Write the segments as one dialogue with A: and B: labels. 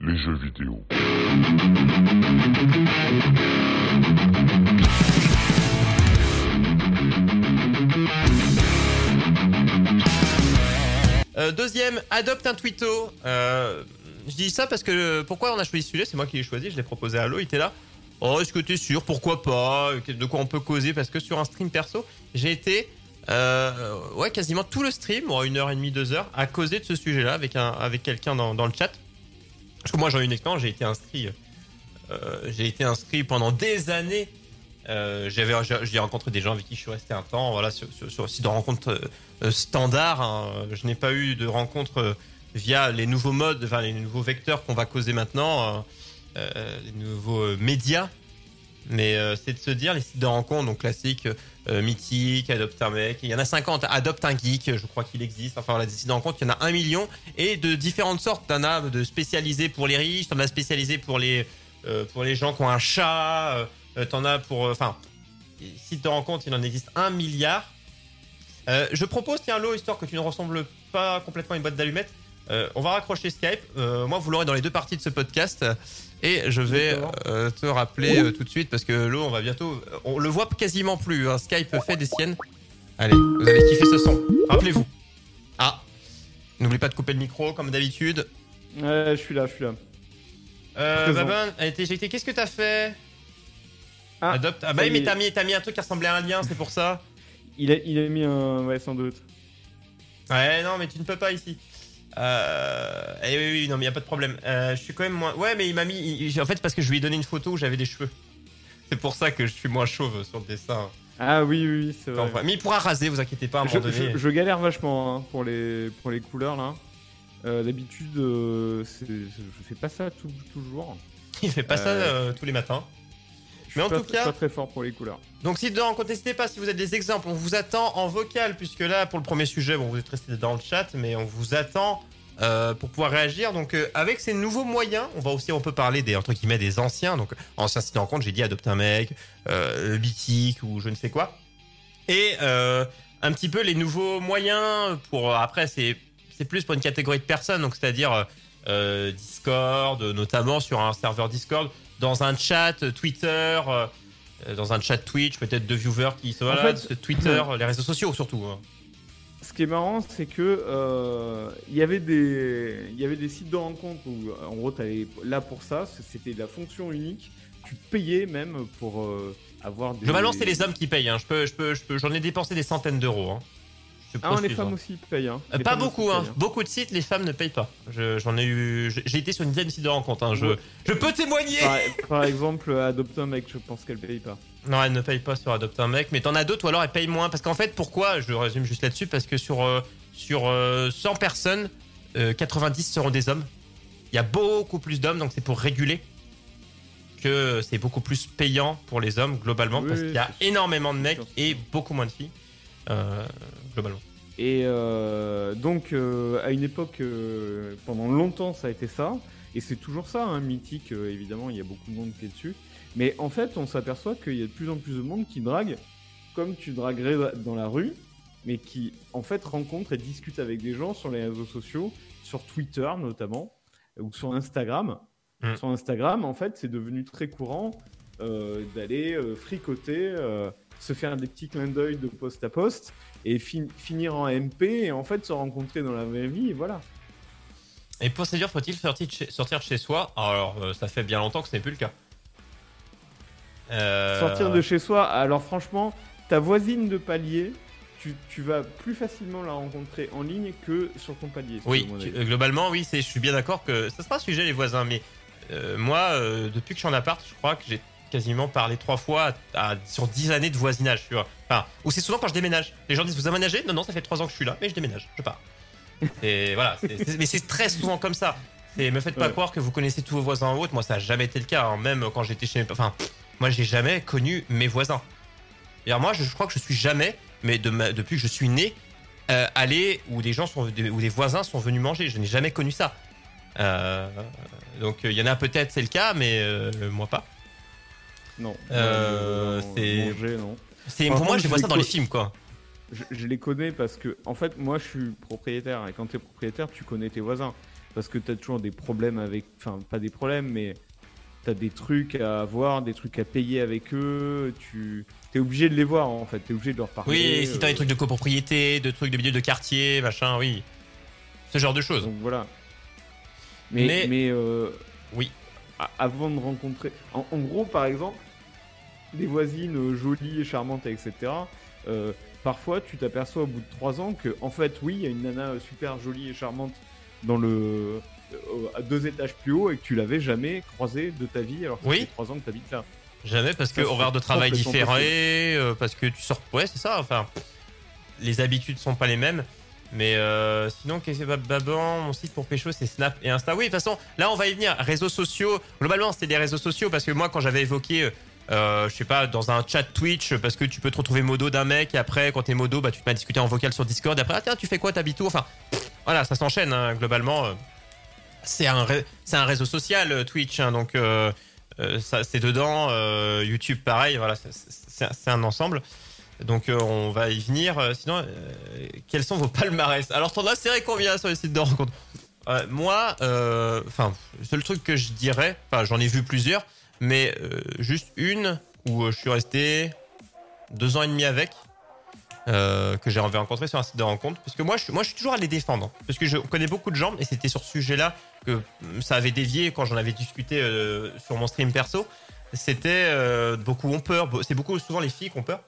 A: Les jeux vidéo.
B: Euh, deuxième, adopte un twitto. Euh, je dis ça parce que pourquoi on a choisi ce sujet C'est moi qui l'ai choisi, je l'ai proposé à l'eau, il était là. Oh, est-ce que t'es sûr? Pourquoi pas? De quoi on peut causer? Parce que sur un stream perso, j'ai été euh, ouais, quasiment tout le stream, une heure et demie, deux heures, à causer de ce sujet-là avec, un, avec quelqu'un dans le chat. Parce que moi j'ai eu une expérience, j'ai été inscrit, euh, j'ai été inscrit pendant des années. Euh, j'ai rencontré des gens avec qui je suis resté un temps, voilà, sur, sur, sur de rencontres euh, standard. hein. Je n'ai pas eu de rencontres euh, via les nouveaux modes, enfin les nouveaux vecteurs qu'on va causer maintenant, euh, les nouveaux médias. Mais euh, c'est de se dire les sites de rencontres, donc classiques, euh, Mythique, Adopte un mec, il y en a 50, Adopte un geek, je crois qu'il existe. Enfin voilà, des sites de rencontres, il y en a un million et de différentes sortes. T'en as de spécialisés pour les riches, t'en as spécialisés pour les euh, pour les gens qui ont un chat, euh, t'en as pour, enfin, sites de rencontres, il en existe un milliard. Je propose, tiens, Lo, histoire que tu ne ressembles pas complètement à une boîte d'allumettes, on va raccrocher Skype. Moi, vous l'aurez dans les deux parties de ce podcast. Et je vais euh, te rappeler euh, tout de suite parce que Lo, on va bientôt. On le voit quasiment plus. hein. Skype fait des siennes. Allez, vous allez kiffer ce son. Rappelez-vous. Ah. N'oubliez pas de couper le micro comme d'habitude.
C: Ouais, je suis là, je suis là.
B: Euh. Babin, était éjectée. Qu'est-ce que t'as fait
C: Ah,
B: Adopte. Ah bah oui, mais t'as mis, mis un truc qui ressemblait à un lien, c'est pour ça.
C: Il a, il a mis un. Ouais, sans doute.
B: Ouais, non, mais tu ne peux pas ici. Euh... Eh oui, oui, non, mais y a pas de problème. Euh, je suis quand même moins. Ouais, mais il m'a mis. il- En fait, parce que je lui ai donné une photo où j'avais des cheveux. C'est pour ça que je suis moins chauve sur le dessin.
C: Ah oui, oui, oui, c'est vrai.
B: Enfin, mais il pourra raser, vous inquiétez pas à un
C: je,
B: donné.
C: je- je galère vachement hein, pour, les, pour les couleurs là. Euh, D'habitude, euh, c'est- je fais pas ça tout- toujours.
B: Il fait pas ça
C: euh,
B: tous les matins.
C: Suis
B: Mais en
C: pas,
B: tout cas-
C: pas très fort pour les couleurs.
B: Donc, si de n'hésitez pas si vous avez des exemples. On vous attend en vocal, puisque là, pour le premier sujet, bon, vous êtes resté dans le chat, mais on vous attend euh, pour pouvoir réagir. Donc, euh, avec ces nouveaux moyens, on va aussi, on peut parler des entre guillemets des anciens. Donc, anciens sites de rencontre, j'ai dit adopte un mec, euh, Mythique ou je ne sais quoi. Et euh, un petit peu les nouveaux moyens pour après, c'est c'est plus pour une catégorie de personnes, donc c'est-à-dire Discord, notamment sur un serveur Discord, dans un chat euh, Twitter. euh, euh, dans un chat Twitch, peut-être de viewers qui sont
C: En
B: là,
C: fait-
B: Twitter, les réseaux sociaux surtout. hein.
C: Ce qui est marrant, c'est que euh, il y avait des sites de rencontres où en gros t'allais là pour ça, c'était la fonction unique. Tu payais même pour euh, avoir des.
B: Globalement, c'est les hommes qui payent. hein. Je peux, je peux, je peux, j'en ai dépensé des centaines d'euros. hein.
C: Ah, les
B: précise,
C: femmes
B: hein.
C: aussi payent. Hein.
B: Euh,
C: Les
B: pas
C: femmes
B: beaucoup, hein.
C: payent, hein.
B: Beaucoup de sites, les femmes ne payent pas. Je- J'en ai eu, j'ai été sur une dizaine de sites de rencontres. hein. Je,
C: Ouais.
B: je peux témoigner.
C: Par, par exemple, Adopte un mec, je pense qu'elle paye pas.
B: Non, elle ne paye pas sur Adopt un mec, mais t'en as d'autres ou alors elle paye moins. Parce qu'en fait, pourquoi Je résume juste là-dessus parce que sur euh, sur euh, 100 personnes, euh, 90 seront des hommes. Il y a beaucoup plus d'hommes, donc c'est pour réguler que c'est beaucoup plus payant pour les hommes globalement
C: Oui,
B: parce qu'il y a énormément de mecs et beaucoup moins de filles euh, globalement.
C: Et euh, donc, euh, à une époque, euh, pendant longtemps, ça a été ça. Et c'est toujours ça, hein, mythique, euh, évidemment, il y a beaucoup de monde qui est dessus. Mais en fait, on s'aperçoit qu'il y a de plus en plus de monde qui drague comme tu draguerais dans la rue, mais qui, en fait, rencontre et discute avec des gens sur les réseaux sociaux, sur Twitter notamment, ou sur Instagram.
B: Mm.
C: Sur Instagram, en fait, c'est devenu très courant euh, d'aller euh, fricoter, euh, se faire des petits clins d'œil de poste à poste et fin- finir en MP et en fait se rencontrer dans la vraie vie et voilà.
B: Et pour séduire, faut-il sortir de chez, sortir de chez soi? Alors, euh, ça fait bien longtemps que ce n'est plus le cas. Euh,
C: Sortir de chez soi, alors franchement, ta voisine de palier, tu, tu vas plus facilement la rencontrer en ligne que sur ton palier.
B: Oui, tu- euh, globalement, oui, je suis bien d'accord que ça sera un sujet les voisins, mais euh, moi, depuis que je suis en appart, je crois que j'ai quasiment parlé trois fois à- à- sur dix années de voisinage, tu vois. Enfin, ou c'est souvent quand je déménage. Les gens disent vous aménagez? Non, non, ça fait trois ans que je suis là, mais je déménage, je pars. Et voilà, mais c'est très souvent comme ça. Et me faites pas
C: Ouais.
B: croire que vous connaissez tous vos voisins en autres. Moi, ça a jamais été le cas. hein. Même quand j'étais chez mes. Enfin, moi, j'ai jamais connu mes voisins. Et moi, je, je crois que je suis jamais, mais de ma- depuis que je suis né, euh, allé où des gens sont, où des voisins sont venus manger. Je n'ai jamais connu ça. Euh, donc, il y en a peut-être, c'est le cas, mais euh, moi pas.
C: Non.
B: Euh,
C: Euh,
B: c'est-
C: manger, non.
B: C'est
C: Par
B: pour moi, je vois ça dans les films, quoi.
C: Je, je les connais parce que, en fait, moi, je suis propriétaire. Et quand tu es propriétaire, tu connais tes voisins. Parce que tu as toujours des problèmes avec. Enfin, pas des problèmes, mais tu as des trucs à avoir, des trucs à payer avec eux. Tu es obligé de les voir, en fait. Tu es obligé de leur parler.
B: Oui, si t'as
C: euh,
B: des trucs de copropriété, de trucs de milieu de quartier, machin, oui. Ce genre de choses.
C: Donc voilà. Mais,
B: Mais-
C: mais, euh,
B: Oui.
C: avant de rencontrer. En, en gros, par exemple, des voisines euh, jolies et charmantes, etc. euh, parfois, tu t'aperçois au bout de trois ans que, en fait, oui, il y a une nana euh, super jolie et charmante dans le à deux étages plus haut et que tu l'avais jamais croisée de ta vie alors que
B: Oui.
C: ça fait trois ans que tu habites là.
B: Jamais parce que horaire de travail différé, euh, parce que tu sors. Ouais, c'est ça. Enfin, les habitudes sont pas les mêmes. Mais euh, sinon, qu'est-ce que Baban Mon site pour pécho, c'est Snap et Insta. Oui, de toute façon, là, on va y venir. Réseaux sociaux. Globalement, c'était des réseaux sociaux parce que moi, quand j'avais évoqué, euh, je sais pas, dans un chat Twitch, parce que tu peux te retrouver modo d'un mec et après, quand t'es modo, bah, tu te mets à discuter en vocal sur Discord. Et après, ah, tiens, tu fais quoi T'habites où? Enfin, voilà, ça s'enchaîne hein, globalement. euh. C'est un, un réseau social, euh, Twitch. hein, donc, c'est dedans. YouTube, pareil. Voilà, c'est- un ensemble. Donc, on va y venir. Sinon, quels sont vos palmarès? Alors, t'en as serré combien sur les sites de rencontres? Moi, enfin, le seul truc que je dirais, enfin, j'en ai vu plusieurs, mais euh, juste une où euh, je suis resté deux ans et demi avec. euh, que j'ai rencontré sur un site de rencontre parce que moi je, moi je suis toujours à les défendre parce que je connais beaucoup de gens et c'était sur ce sujet là que mm, ça avait dévié quand j'en avais discuté sur mon stream perso. C'était beaucoup ont peur. C'est beaucoup souvent les filles qui ont peur.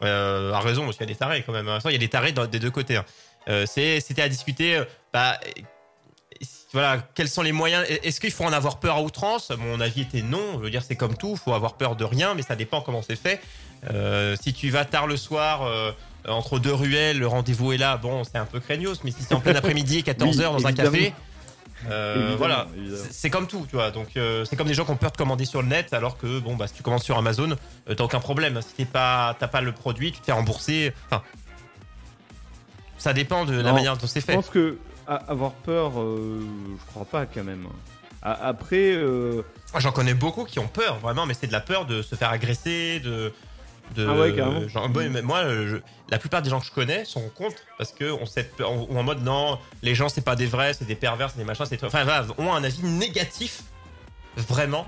B: À raison, parce qu'il y a des tarés quand même. hein. Il y a des tarés des deux côtés. hein. C'était à discuter. bah, voilà, quels sont les moyens? Est-ce qu'il faut en avoir peur à outrance? Mon avis était non. Je veux dire, c'est comme tout. Il faut avoir peur de rien, mais ça dépend comment c'est fait. Euh, si tu vas tard le soir. euh, entre deux ruelles, le rendez-vous est là. Bon, c'est un peu craignos, mais si c'est en plein après-midi, 14h
C: Oui,
B: dans un café, euh, voilà. C'est- comme tout, tu vois. Donc, c'est comme des gens qui ont peur de commander sur le net, alors que bon, bah, si tu commandes sur Amazon, t'as aucun problème. Si t'es pas, t'as pas le produit, tu te fais rembourser. Enfin, ça dépend de la
C: Non,
B: manière dont c'est
C: Je
B: fait.
C: pense que avoir peur, euh, je crois pas quand même. Après, euh,
B: J'en connais beaucoup qui ont peur, vraiment, mais c'est de la peur de se faire agresser, de. de
C: Ah ouais, carrément.
B: genre, moi, euh, je- la plupart des gens que je connais sont contre parce que on sait, ou en mode non, les gens c'est pas des vrais, c'est des pervers, c'est des machins, c'est enfin voilà, ont un avis négatif vraiment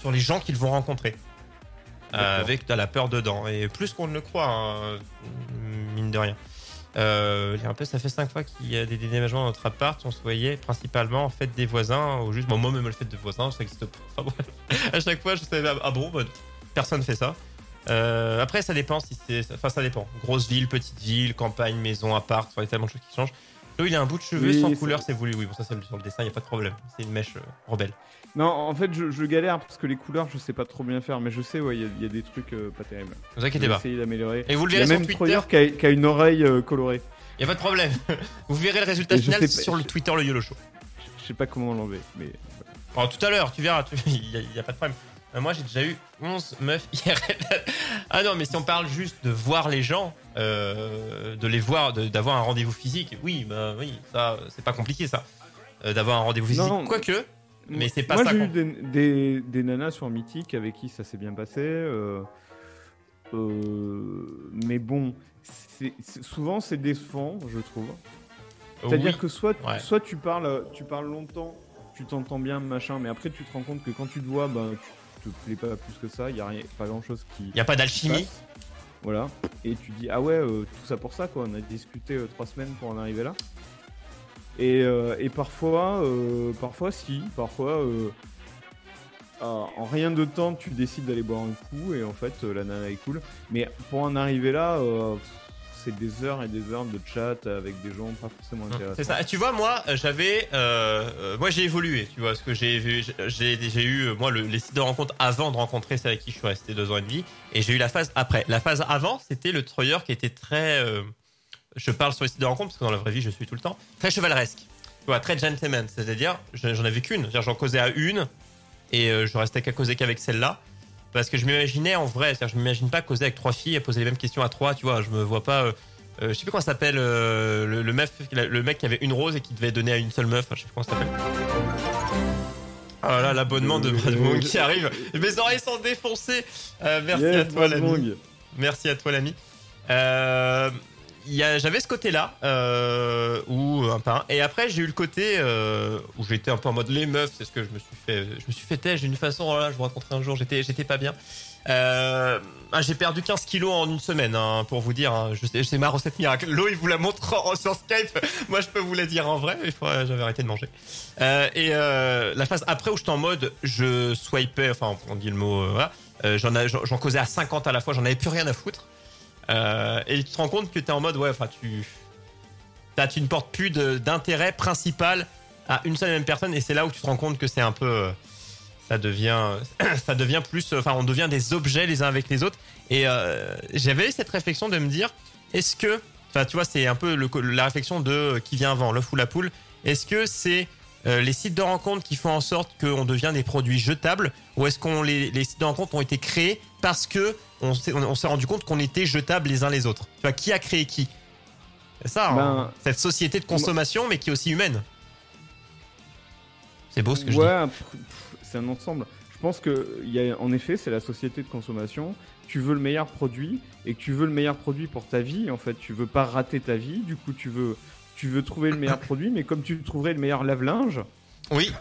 B: sur les gens qu'ils vont rencontrer. Euh, avec de la peur dedans et plus qu'on ne le croit hein, mine de rien euh, il un peu ça fait cinq fois qu'il y a des déménagements dans notre appart. On se voyait principalement en fait des voisins ou juste bon, moi même le fait de voisins ça existe pas. Enfin, à chaque fois je savais ah bon bah, personne fait ça. Euh, après ça dépend si c'est enfin ça dépend. Grosse ville petite ville campagne maison appart il y a tellement de choses qui changent il a un bout de cheveux
C: Oui,
B: sans couleur c'est voulu oui bon ça c'est sur le dessin il y a pas de problème c'est une mèche euh, rebelle
C: non, en fait, je, je galère parce que les couleurs, je sais pas trop bien faire, mais je sais, ouais, il y a- il y, a des trucs euh, pas terribles.
B: vous inquiétez pas
C: essayer d'améliorer.
B: et vous le
C: Il y a
B: verrez sur
C: même
B: Twitter
C: Troyer qui a, qui a une oreille euh, colorée.
B: il y a pas de problème vous verrez le résultat final
C: pas-
B: sur le Twitter le YOLO Show
C: Je sais pas comment l'enlever, mais
B: Oh, tout à l'heure, tu verras, il n'y a, pas de problème. Euh, moi, j'ai déjà eu 11 meufs IRL. ah non, mais si on parle juste de voir les gens, euh, de les voir, d'avoir un rendez-vous physique, oui, bah oui, ça, c'est pas compliqué ça. Euh, d'avoir un rendez-vous physique,
C: Non.
B: quoique, mais c'est pas
C: Moi,
B: ça.
C: j'ai
B: qu'on-
C: eu des, des, des nanas sur Mythique avec qui ça s'est bien passé. euh, euh, mais bon, souvent c'est décevant, je trouve. C'est-à-dire
B: Oui.
C: que soit,
B: Ouais.
C: soit tu, parles, tu parles longtemps, tu t'entends bien, machin, mais après tu te rends compte que quand tu te vois, tu te plais pas plus que ça, il n'y a rien, pas grand-chose qui.
B: Il n'y a pas d'alchimie.
C: Voilà. Et tu dis, ah ouais, euh, tout ça pour ça, quoi. On a discuté euh, trois semaines pour en arriver là. Et, euh, et parfois, euh, parfois si, parfois, euh, en en rien de temps, tu décides d'aller boire un coup et en fait, la nana est cool. Mais pour en arriver là, euh, c'est des heures et des heures de chat avec des gens pas forcément intéressants.
B: C'est ça. Tu vois, moi, euh, j'avais, euh, euh, moi, j'ai évolué. Tu vois, ce que j'ai vu, j'ai, j'ai eu, moi, le- les sites de rencontre avant de rencontrer celle avec qui je suis resté deux ans et demi, et j'ai eu la phase après. La phase avant, c'était le Troyer qui était très, euh, je parle sur les sites de rencontre parce que dans la vraie vie, je suis tout le temps très chevaleresque. tu vois, très gentleman. C'est-à-dire, je- j'en avais qu'une. J'en causais à une et je restais qu'à causer qu'avec celle-là. Parce que je m'imaginais en vrai, c'est-à-dire, je m'imagine pas causer avec trois filles et poser les mêmes questions à trois, tu vois. Je me vois pas. euh, euh, je sais plus comment ça s'appelle euh, le, le, meuf, le mec qui avait une rose et qui devait donner à une seule meuf. Je sais plus comment ça s'appelle. Oh là, l'abonnement de Brad Moon qui arrive. Mes oreilles sont défoncées. Euh, merci à toi, l'ami.
C: Wong.
B: Merci à toi, l'ami. Euh, il y a- J'avais ce côté-là, euh, où un par un. Et après, j'ai eu le côté euh, où j'étais un peu en mode les meufs, c'est ce que je me suis fait. Je me suis fait têche d'une façon, oh je vous raconterai un jour, j'étais j'étais pas bien. Euh, ah, j'ai perdu 15 kilos en une semaine, hein, pour vous dire. hein. Je sais- ma recette miracle. L'eau, il vous la montre sur Skype. Moi, je peux vous la dire en vrai. Il faut, j'avais arrêté de manger. Euh, et la phase après où j'étais en mode, je swipais, enfin, on dit le mot, voilà. J'en j'en causais à 50 à la fois, j'en avais plus rien à foutre. Euh, et tu te rends compte que t'es en mode, ouais, enfin, tu. tu ne portes plus d'intérêt principal à une seule et même personne, et c'est là où tu te rends compte que c'est un peu. euh, ça devient. ça devient plus. Enfin, on devient des objets les uns avec les autres. Et euh, j'avais cette réflexion de me dire, est-ce que. Enfin, tu vois, c'est un peu la réflexion de euh, qui vient avant, l'œuf ou la poule. Est-ce que c'est euh, les sites de rencontres qui font en sorte qu'on devient des produits jetables ou est-ce qu'on les, les sites de rencontres ont été créés parce que on s'est, on s'est rendu compte qu'on était jetables les uns les autres Tu vois, qui a créé qui? C'est ça,
C: Ben,
B: hein, cette société de consommation mais qui est aussi humaine. C'est beau ce que je dis.
C: pff, c'est un ensemble. Je pense que, y a, en effet, c'est la société de consommation. Tu veux le meilleur produit et que tu veux le meilleur produit pour ta vie. En fait, tu veux pas rater ta vie. Du coup, tu veux, tu veux trouver le meilleur produit, mais comme tu trouverais le meilleur lave-linge.
B: Oui,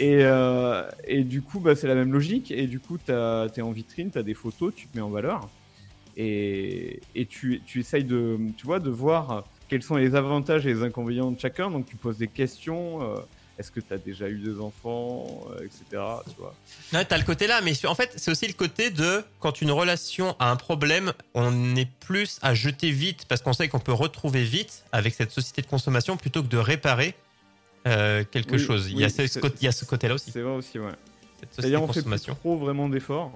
C: Et, euh, et du coup, bah, c'est la même logique. Et du coup, tu es en vitrine, tu as des photos, tu te mets en valeur. Et, et tu, tu essayes de, tu vois, de voir quels sont les avantages et les inconvénients de chacun. Donc, tu poses des questions. euh, Est-ce que tu as déjà eu des enfants, euh, etc. Tu vois.
B: Ouais, t'as le côté là, mais en fait, c'est aussi le côté de quand une relation a un problème, on est plus à jeter vite parce qu'on sait qu'on peut retrouver vite avec cette société de consommation plutôt que de réparer euh, quelque
C: Oui,
B: chose. il, y a ce,
C: c'est-
B: côté- il y a ce côté-là aussi,
C: C'est vrai aussi, ouais.
B: cette société de
C: on fait
B: consommation.
C: trop vraiment d'efforts.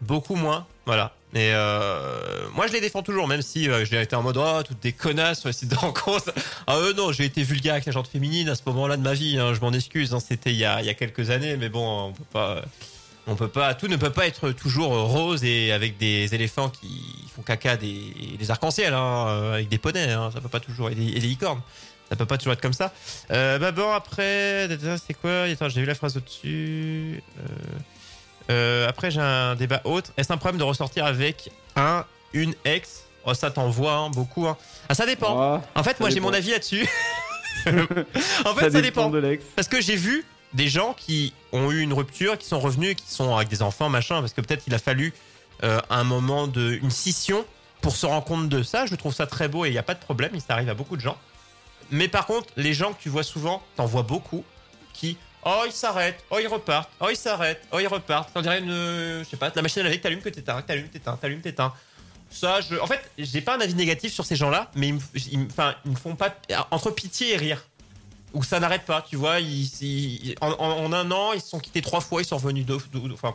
B: Beaucoup moins, voilà. Et euh, moi, je les défends toujours, même si euh, j'ai été en mode oh, toutes des connasses sur les sites de rencontres. Ah euh, non, j'ai été vulgaire avec les gens féminines à ce moment-là de ma vie. hein, je m'en excuse. hein, C'était il y a, quelques années, mais bon, on peut pas. On peut pas, tout ne peut pas être toujours rose et avec des éléphants qui font caca des, des arcs-en-ciel, hein, euh, avec des poneys, ça peut pas toujours, et des, licornes. Ça peut pas toujours être comme ça. Euh, bah bon, après, c'est quoi? Attends, j'ai vu la phrase au-dessus. Euh, après, j'ai un débat autre. Est-ce un problème de ressortir avec un, une ex? Oh, ça t'envoie hein, beaucoup. hein. Ah, ça dépend. En fait, moi, j'ai mon avis là-dessus. en fait, ça, dépend.
C: de.
B: Parce que j'ai vu des gens qui ont eu une rupture, qui sont revenus, qui sont avec des enfants, machin, parce que peut-être il a fallu euh, un moment de une scission pour se rendre compte de ça. Je trouve ça très beau et il n'y a pas de problème, et ça arrive à beaucoup de gens. Mais par contre, les gens que tu vois souvent, t'en vois beaucoup, qui oh ils s'arrêtent, oh ils repartent, oh ils s'arrêtent, oh ils repartent. On dirait une, je sais pas, la machine à laver t'allumes, que t'éteins, t'allumes, t'éteins, t'allumes, t'éteins. Ça, je, en fait, j'ai pas un avis négatif sur ces gens-là, mais ils me, ils me- font pas entre pitié et rire où ça n'arrête pas, tu vois. Ils, en, un an, ils se sont quittés trois fois, ils sont revenus deux. deux- deux- enfin,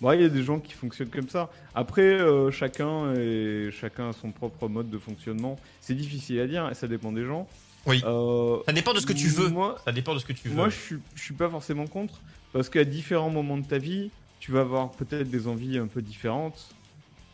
C: Bon, il y a des gens qui fonctionnent comme ça. Après, euh, chacun, et chacun a son propre mode de fonctionnement. C'est difficile à dire, ça dépend des gens.
B: Oui.
C: Euh,
B: ça dépend de ce que tu veux.
C: Moi,
B: Ça dépend de ce que tu veux.
C: moi je, suis, je suis pas forcément contre, parce qu'à différents moments de ta vie, tu vas avoir peut-être des envies un peu différentes.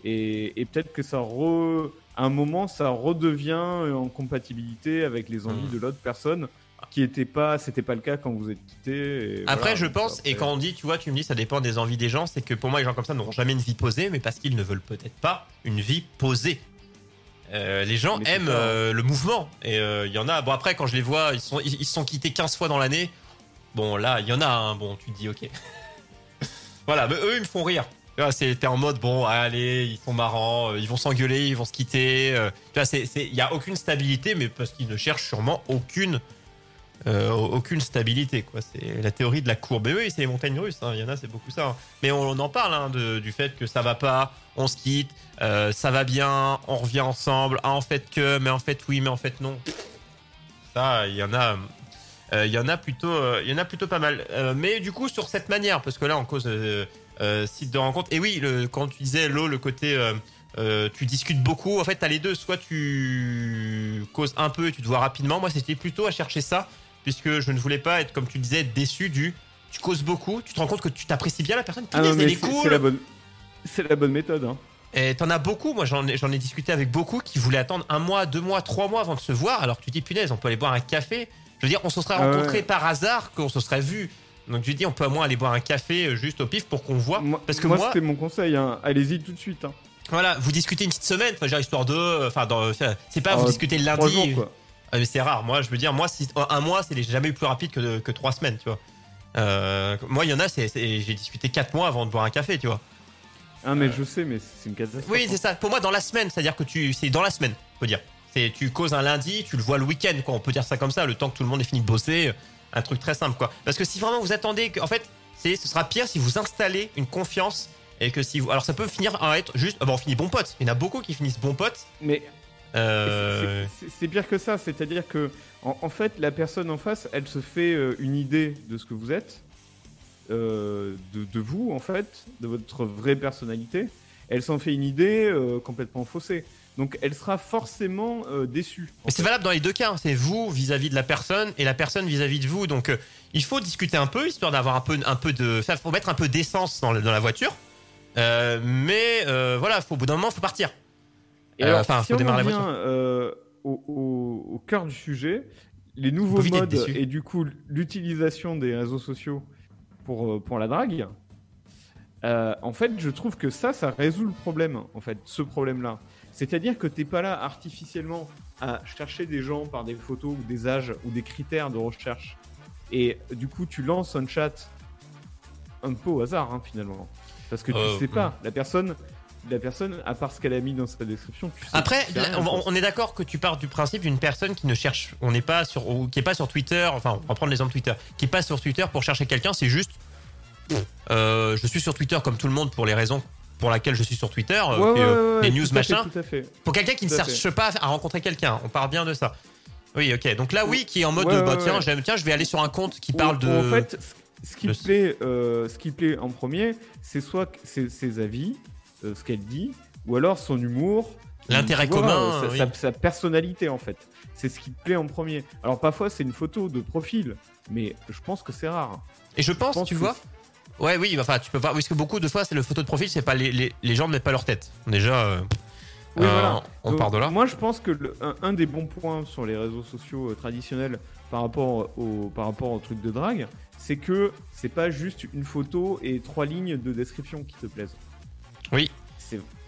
C: Et, et peut-être que ça re... à un moment, ça redevient en compatibilité avec les envies
B: Hmm.
C: de l'autre personne, qui était pas, c'était pas le cas quand vous êtes quittés. et
B: Après,
C: voilà,
B: je pense,
C: après-
B: et quand on dit, tu vois, tu me dis, ça dépend des envies des gens, c'est que pour moi, les gens comme ça n'auront jamais une vie posée, mais parce qu'ils ne veulent peut-être pas une vie posée. Euh, les gens
C: Mais
B: aiment
C: ça.
B: euh, le mouvement. Et euh, il y en a. Bon, après, quand je les vois, ils sont, ils, sont quittés 15 fois dans l'année. Bon, là, il y en a un. Bon, tu te dis, ok. voilà, mais eux, ils me font rire. Tu vois, c'est- T'es en mode, bon, allez, ils sont marrants, euh, ils vont s'engueuler, ils vont se quitter. euh, il n'y a aucune stabilité, mais parce qu'ils ne cherchent sûrement aucune euh, aucune stabilité quoi c'est la théorie de la courbe et oui c'est les montagnes russes hein. il y en a c'est beaucoup ça hein. mais on, en parle hein, de- du fait que ça va pas on se quitte euh, ça va bien on revient ensemble ah en fait que mais en fait oui mais en fait non ça il y en a euh, il y en a plutôt il y en a plutôt pas mal mais du coup sur cette manière parce que là on cause site de rencontre et oui quand tu disais l'eau le côté tu discutes beaucoup. En fait, t'as les deux. Soit tu causes un peu et tu te vois rapidement. Moi, c'était plutôt à chercher ça, puisque je ne voulais pas être, comme tu disais, déçu du. Tu causes beaucoup, tu te rends compte que tu t'apprécies bien la personne.
C: Ah non, mais
B: elle est
C: c'est
B: cool.
C: c'est la bonne, c'est la bonne méthode. Hein.
B: Et t'en as beaucoup, moi j'en ai, discuté avec beaucoup qui voulaient attendre un mois, deux mois, trois mois avant de se voir, alors que tu dis punaise, on peut aller boire un café. Je veux dire, on se serait
C: Ah ouais.
B: rencontrés par hasard, qu'on se serait vu. Donc je dis, on peut au moins aller boire un café euh, juste au pif pour qu'on voit.
C: Moi,
B: Parce que
C: moi,
B: moi,
C: c'était mon conseil. Hein. Allez-y tout de suite. Hein.
B: voilà, vous discutez une petite semaine, enfin, genre histoire de. euh, Enfin, dans- c'est pas
C: Ah,
B: vous discutez le lundi.
C: jours, quoi.
B: Ah, mais c'est rare. Moi, je veux dire, moi, si, un mois, c'est jamais eu plus rapide que, que trois semaines, tu vois. Euh, moi, il y en a, c'est, j'ai discuté quatre mois avant de boire un café, tu vois.
C: Ah, mais je sais, mais c'est une catastrophe.
B: Oui,
C: hein.
B: c'est ça. Pour moi, dans la semaine, c'est-à-dire que tu, c'est dans la semaine, faut dire. C'est, tu causes un lundi, tu le vois le week-end, quoi. On peut dire ça comme ça, le temps que tout le monde ait fini de bosser, un truc très simple, quoi. Parce que si vraiment vous attendez, que, en fait, c'est, ce sera pire si vous installez une confiance et que si vous, alors ça peut finir à être juste, ah bon, on finit bon pote. Il y en a beaucoup qui finissent bon pote.
C: Mais
B: Euh,
C: c'est- pire que ça. C'est-à-dire que, en, en fait, la personne en face, elle se fait euh, une idée de ce que vous êtes, euh, de, de vous, en fait, de votre vraie personnalité. Elle s'en fait une idée complètement faussée. Donc, elle sera forcément déçue.
B: Mais c'est valable dans les deux cas. hein. C'est vous vis-à-vis de la personne et la personne vis-à-vis de vous. Donc, il faut discuter un peu, histoire d'avoir un peu, un peu de. Il faut mettre un peu d'essence dans, la voiture. Mais voilà, faut, au bout d'un moment, faut partir.
C: Et
B: Euh,
C: alors,
B: enfin,
C: si
B: faut
C: on
B: démarrer
C: revient euh, au, au- au cœur du sujet, les nouveaux modes et du coup l'utilisation des réseaux sociaux pour, euh, pour la drague, euh, en fait, je trouve que ça, ça résout le problème, en fait, ce problème-là. C'est-à-dire que t'es pas là artificiellement à chercher des gens par des photos ou des âges ou des critères de recherche. Et du coup, tu lances un chat un peu au hasard, hein, finalement. Parce que tu
B: Euh,
C: sais pas, la personne, la personne, à part ce qu'elle a mis dans sa description, tu sais
B: Après,
C: rien,
B: on, est d'accord que tu pars du principe d'une personne qui ne cherche, on n'est pas sur, ou qui est pas sur Twitter. Enfin, on va prendre l'exemple Twitter, qui est pas sur Twitter pour chercher quelqu'un. C'est juste, euh, je suis sur Twitter comme tout le monde pour les raisons pour lesquelles je suis sur Twitter, euh,
C: Ouais,
B: puis,
C: ouais,
B: euh,
C: ouais,
B: les news
C: fait,
B: machin.
C: Fait.
B: Pour quelqu'un qui ne
C: Tout
B: cherche pas à rencontrer quelqu'un, on part bien de ça. Oui, ok. Donc là, oui, qui est en mode, de, bah tiens, j'aime, tiens, je vais aller sur un compte qui parle de.
C: En fait, ce- qui plaît, euh, ce qui plaît en premier, c'est soit ses, ses avis, ce qu'elle dit, ou alors son humour,
B: L'intérêt commun,
C: euh, sa,
B: oui.
C: sa- sa personnalité en fait. C'est ce qui te plaît en premier. Alors parfois c'est une photo de profil, mais je pense que c'est rare.
B: Et je pense,
C: Je pense
B: tu vois. Ouais, oui, enfin, tu peux pas. Parce que beaucoup de fois, c'est le photo de profil, c'est pas les, les, les gens ne mettent pas leur tête. Déjà, euh,
C: Oui,
B: euh,
C: voilà.
B: on
C: Donc,
B: part de là.
C: Moi, je pense que le- un, un des bons points sur les réseaux sociaux euh, traditionnels par rapport au, par rapport au truc de drague, c'est que c'est pas juste une photo et trois lignes de description qui te plaisent.
B: Oui.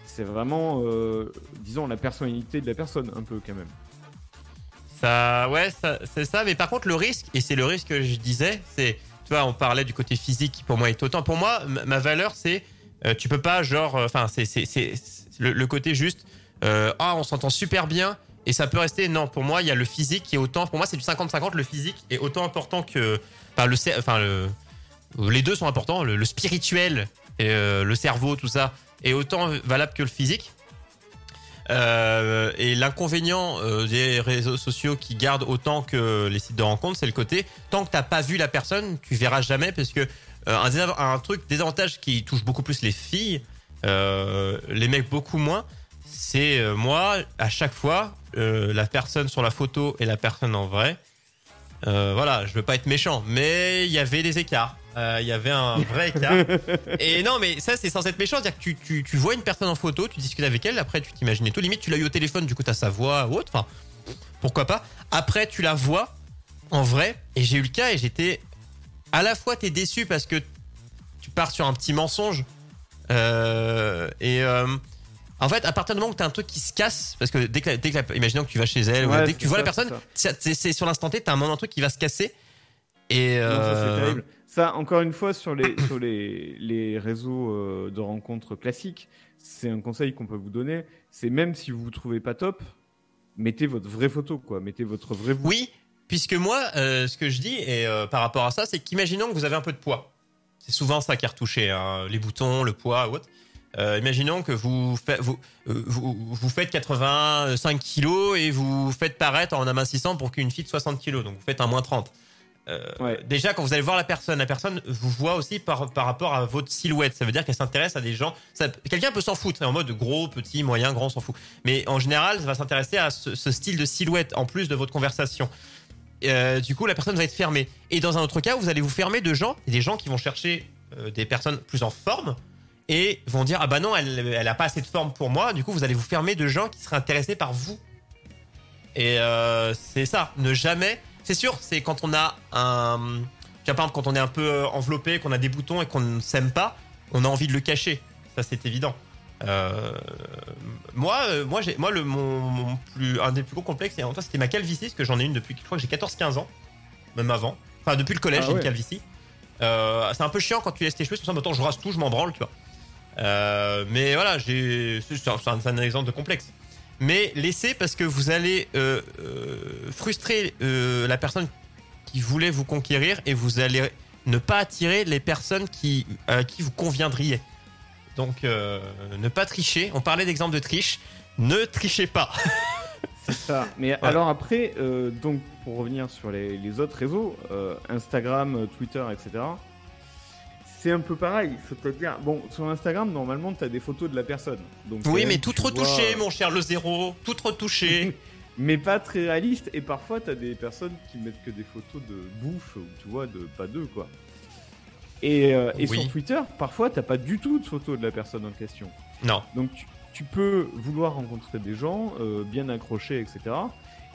C: C'est vraiment, euh, disons, la personnalité de la personne, un peu quand même.
B: Ça, ouais, c'est ça. Mais par contre, le risque, et c'est le risque que je disais, c'est, tu vois, on parlait du côté physique qui pour moi est autant. Pour moi, ma- valeur, c'est, euh, tu peux pas, genre, euh, enfin, c'est, c'est, le, le côté juste, euh, ah, on s'entend super bien. Et ça peut rester, non, pour moi, il y a le physique qui est autant, pour moi, c'est du 50-50, le physique est autant important que, enfin, le, enfin, le, les deux sont importants, le, le spirituel et euh, le cerveau, tout ça, est autant valable que le physique. Euh, et l'inconvénient euh, des réseaux sociaux qui gardent autant que les sites de rencontres, c'est le côté tant que t'as pas vu la personne, tu verras jamais parce que euh, un, un truc désavantage qui touche beaucoup plus les filles, les mecs beaucoup moins, c'est moi à chaque fois la personne sur la photo et la personne en vrai. Voilà, je veux pas être méchant, mais il y avait des écarts. Euh, Il y avait un vrai écart. Et non, mais ça, c'est censé être méchant. C'est-à-dire que tu, tu, tu vois une personne en photo, tu discutes avec elle, après tu t'imagines et tout. Limite, tu l'as eu au téléphone, du coup, t'as sa voix ou autre. Enfin, pourquoi pas. Après, tu la vois en vrai. Et j'ai eu le cas et j'étais. À la fois, t'es déçu parce que tu pars sur un petit mensonge. Euh, et. euh, en fait, à partir du moment où t'as un truc qui se casse, parce que dès que, dès que la- imaginons que tu vas chez elle, ou dès que tu vois la personne,
C: c'est
B: sur l'instant T, t'as un moment un truc qui va se casser. Et
C: Non, ça,
B: euh.
C: Ça, encore une fois, sur les, sur les, les réseaux euh, de rencontres classiques, c'est un conseil qu'on peut vous donner. C'est même si vous vous trouvez pas top, mettez votre vraie photo, quoi. Mettez votre vrai vous.
B: Oui, puisque moi, euh, ce que je dis et euh, par rapport à ça, c'est qu'imaginons que vous avez un peu de poids. C'est souvent ça qui est retouché, hein, les boutons, le poids ou autre. Imaginons que vous, vous faites 85 kilos et vous faites paraître en amincissant pour qu'une fille de 60 kilos, donc vous faites un moins 30. Euh,
C: Ouais.
B: déjà quand vous allez voir la personne, la personne vous voit aussi par, par rapport à votre silhouette. Ça veut dire qu'elle s'intéresse à des gens. ça- Quelqu'un peut s'en foutre, en mode gros, petit, moyen, grand, s'en fout. Mais en général, ça va s'intéresser à ce, ce style de silhouette en plus de votre conversation. Euh, du coup, la personne va être fermée. Et dans un autre cas, vous allez vous fermer de gens, des gens qui vont chercher euh, des personnes plus en forme et vont dire ah bah non, elle, elle a pas assez de forme pour moi. Du coup, vous allez vous fermer de gens qui seraient intéressés par vous. Et c'est ça, ne jamais. C'est sûr, c'est quand on a un. tu vois, par exemple, quand on est un peu euh, enveloppé, qu'on a des boutons et qu'on ne s'aime pas, on a envie de le cacher. Ça, c'est évident. Euh, moi, euh, moi, j'ai, moi, le mon, mon plus, un des plus gros complexes, et en toi, c'était ma calvitie, parce que j'en ai une depuis, je crois que j'ai 14-15 ans, même avant. Enfin, depuis le collège,
C: Ah
B: j'ai une calvitie. Euh, c'est un peu chiant quand tu laisses tes cheveux, c'est pour ça, maintenant, je rase tout, je m'en branle, tu vois. Mais voilà, j'ai, un, c'est un exemple de complexe. Mais laissez parce que vous allez euh, euh, frustrer euh, la personne qui voulait vous conquérir et vous allez ne pas attirer les personnes qui, à qui vous conviendriez. Donc, ne pas tricher. On parlait d'exemple de triche. Ne trichez pas.
C: C'est ça. Mais alors après, donc pour revenir sur les, les autres réseaux, Instagram, Twitter, etc. C'est un peu pareil. C'est-à-dire, bon, sur Instagram, normalement, tu as des photos de la personne. Donc,
B: Oui,
C: quand
B: mais tout retouché,
C: vois-
B: mon cher le zéro. Tout retouché.
C: mais pas très réaliste. Et parfois, tu as des personnes qui mettent que des photos de bouffe, ou tu vois, de pas d'eux, quoi. Et, euh, et
B: Oui.
C: sur Twitter, parfois, t'as pas du tout de photo de la personne en question.
B: non.
C: Donc tu, tu peux vouloir rencontrer des gens euh, bien accrochés, etc.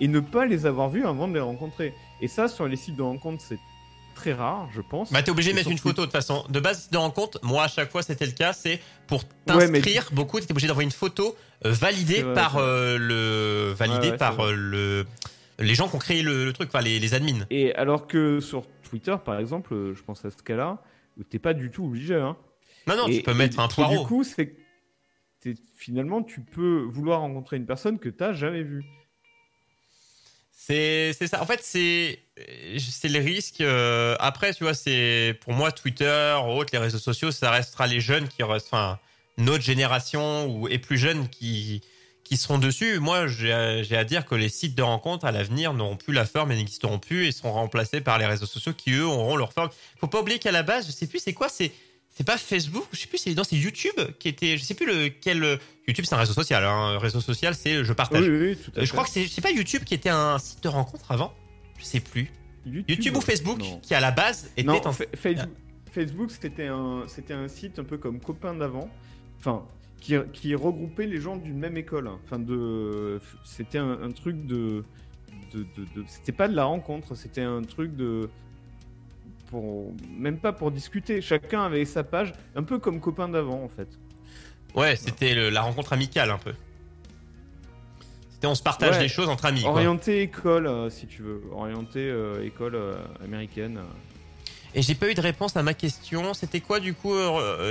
C: Et ne pas les avoir vus avant de les rencontrer. Et ça, sur les sites de rencontre, c'est très rare, je pense.
B: Bah, t'es obligé de
C: Et
B: mettre une photo de toute façon. De base, de rencontre, moi, à chaque fois, c'était le cas. C'est pour
C: Ouais, mais-
B: t'inscrire. Beaucoup, t'étais obligé d'envoyer une photo euh, validée
C: vrai,
B: par euh, le, validée
C: Ouais, ouais,
B: par euh, le, les gens qui ont créé le, le truc, enfin, les, les admins.
C: Et alors que sur Twitter, par exemple, je pense à ce cas-là, où t'es pas du tout obligé. Hein.
B: Non, non,
C: et,
B: tu peux
C: et
B: mettre
C: du-
B: un
C: et
B: poireau.
C: Du coup, c'est finalement, tu peux vouloir rencontrer une personne que t'as jamais vue.
B: C'est ça. En fait, c'est les risques. euh, après, tu vois, c'est pour moi Twitter, autres les réseaux sociaux, ça restera les jeunes qui restent, enfin notre génération ou et plus jeunes qui qui seront dessus. Moi, j'ai à- j'ai à dire que les sites de rencontres à l'avenir n'auront plus la forme et n'existeront plus et seront remplacés par les réseaux sociaux qui eux auront leur forme. Faut pas oublier qu'à la base, je sais plus c'est quoi, c'est c'est pas Facebook, je sais plus, c'est non, c'est YouTube qui était, je sais plus lequel. YouTube, c'est un réseau social. Hein. Réseau social, c'est je partage.
C: Oui, oui, oui, tout à
B: Euh,
C: fait.
B: Je crois que c'est pas YouTube qui était un site de rencontre avant? Je sais plus. YouTube ou Facebook
C: Non.
B: qui à la base était
C: Non,
B: en
C: Fa- Facebook, Facebook, c'était un, c'était un site un peu comme copain d'avant, enfin, qui, qui regroupait les gens d'une même école. Enfin, de, c'était un, un truc de, de, de- de- c'était pas de la rencontre, c'était un truc de, pour, même pas pour discuter. Chacun avait sa page, un peu comme copain d'avant, en fait.
B: Ouais, c'était la rencontre amicale un peu. C'était on se partage
C: Ouais.
B: des choses entre amis. quoi.
C: Orienté école, euh, si tu veux, orienté euh, école euh, américaine.
B: Et j'ai pas eu de réponse à ma question. C'était quoi du coup,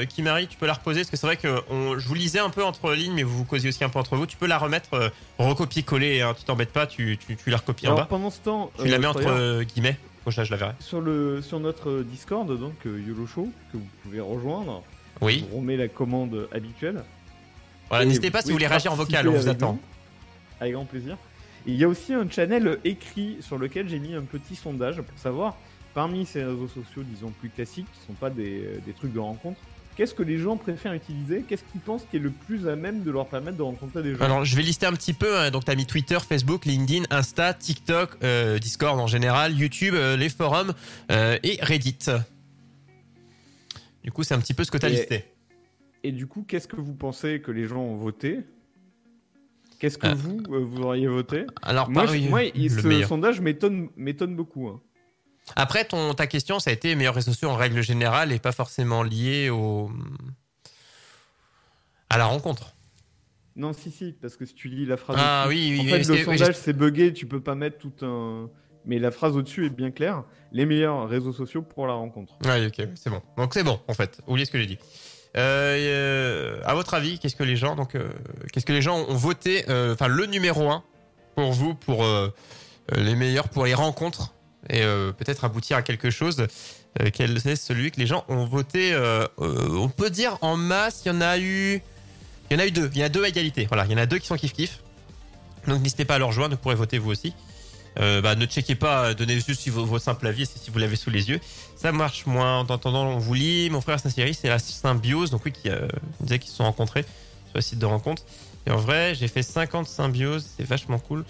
B: Kimari Tu peux la reposer? Parce que c'est vrai que on- je vous lisais un peu entre lignes, mais vous vous causiez aussi un peu entre vous. Tu peux la remettre, recopier-coller. Hein, tu t'embêtes pas, tu, tu, tu la recopies en
C: Alors
B: bas.
C: pendant ce temps,
B: Tu la mets entre guillemets. Prochain, je la verrai.
C: Sur, le, sur notre Discord, donc euh, YOLO Show, que vous pouvez rejoindre,
B: Oui.
C: on remet la commande habituelle.
B: Voilà, n'hésitez pas si vous voulez réagir en vocal, on vous attend.
C: nous, Avec grand plaisir. Et il y a aussi un channel écrit sur lequel j'ai mis un petit sondage pour savoir, parmi ces réseaux sociaux, disons plus classiques, qui sont pas des, des trucs de rencontre, qu'est-ce que les gens préfèrent utiliser? Qu'est-ce qu'ils pensent qui est le plus à même de leur permettre de rencontrer des gens?
B: Alors, je vais lister un petit peu. hein. Donc, tu as mis Twitter, Facebook, LinkedIn, Insta, TikTok, euh, Discord en général, YouTube, euh, les forums euh, et Reddit. Du coup, c'est un petit peu ce que tu as
C: Et-
B: listé.
C: Et du coup, qu'est-ce que vous pensez que les gens ont voté? Qu'est-ce que
B: Ah.
C: vous, vous auriez voté?
B: Alors,
C: Moi,
B: pareil,
C: je- moi, il-
B: le
C: ce
B: meilleur.
C: sondage m'étonne m'étonne beaucoup. hein.
B: Après, ton, ta question, ça a été meilleurs réseaux sociaux en règle générale et pas forcément lié au... à la rencontre.
C: Non, si, si, parce que si tu lis la phrase.
B: Ah oui, oui,
C: En
B: oui,
C: fait, le sondage c'est buggé, tu peux pas mettre tout un. Mais la phrase au-dessus est bien claire. Les meilleurs réseaux sociaux pour la rencontre.
B: Ouais, ok, c'est bon. Donc c'est bon, en fait. Oubliez ce que j'ai dit. Euh, euh, à votre avis, qu'est-ce que les gens, donc, euh, qu'est-ce que les gens ont voté, enfin le numéro un pour vous, pour les meilleurs, pour les rencontres? Et euh, peut-être aboutir à quelque chose. Euh, quel est celui que les gens ont voté euh, On peut dire en masse, il y en a eu, il y en a eu deux. Il y a deux à égalité. Voilà, il y en a deux qui sont kiff kiff. Donc n'hésitez pas à leur rejoindre, vous pourrez voter vous aussi. Bah, ne checkez pas, donnez juste vos, simples avis si vous l'avez sous les yeux. Ça marche moins. En attendant, on vous lit. Mon frère Saint-Cyril, c'est la symbiose. Donc oui, qui disait qu'ils se sont rencontrés sur le site de rencontre. Et en vrai, j'ai fait 50 symbioses. C'est vachement cool.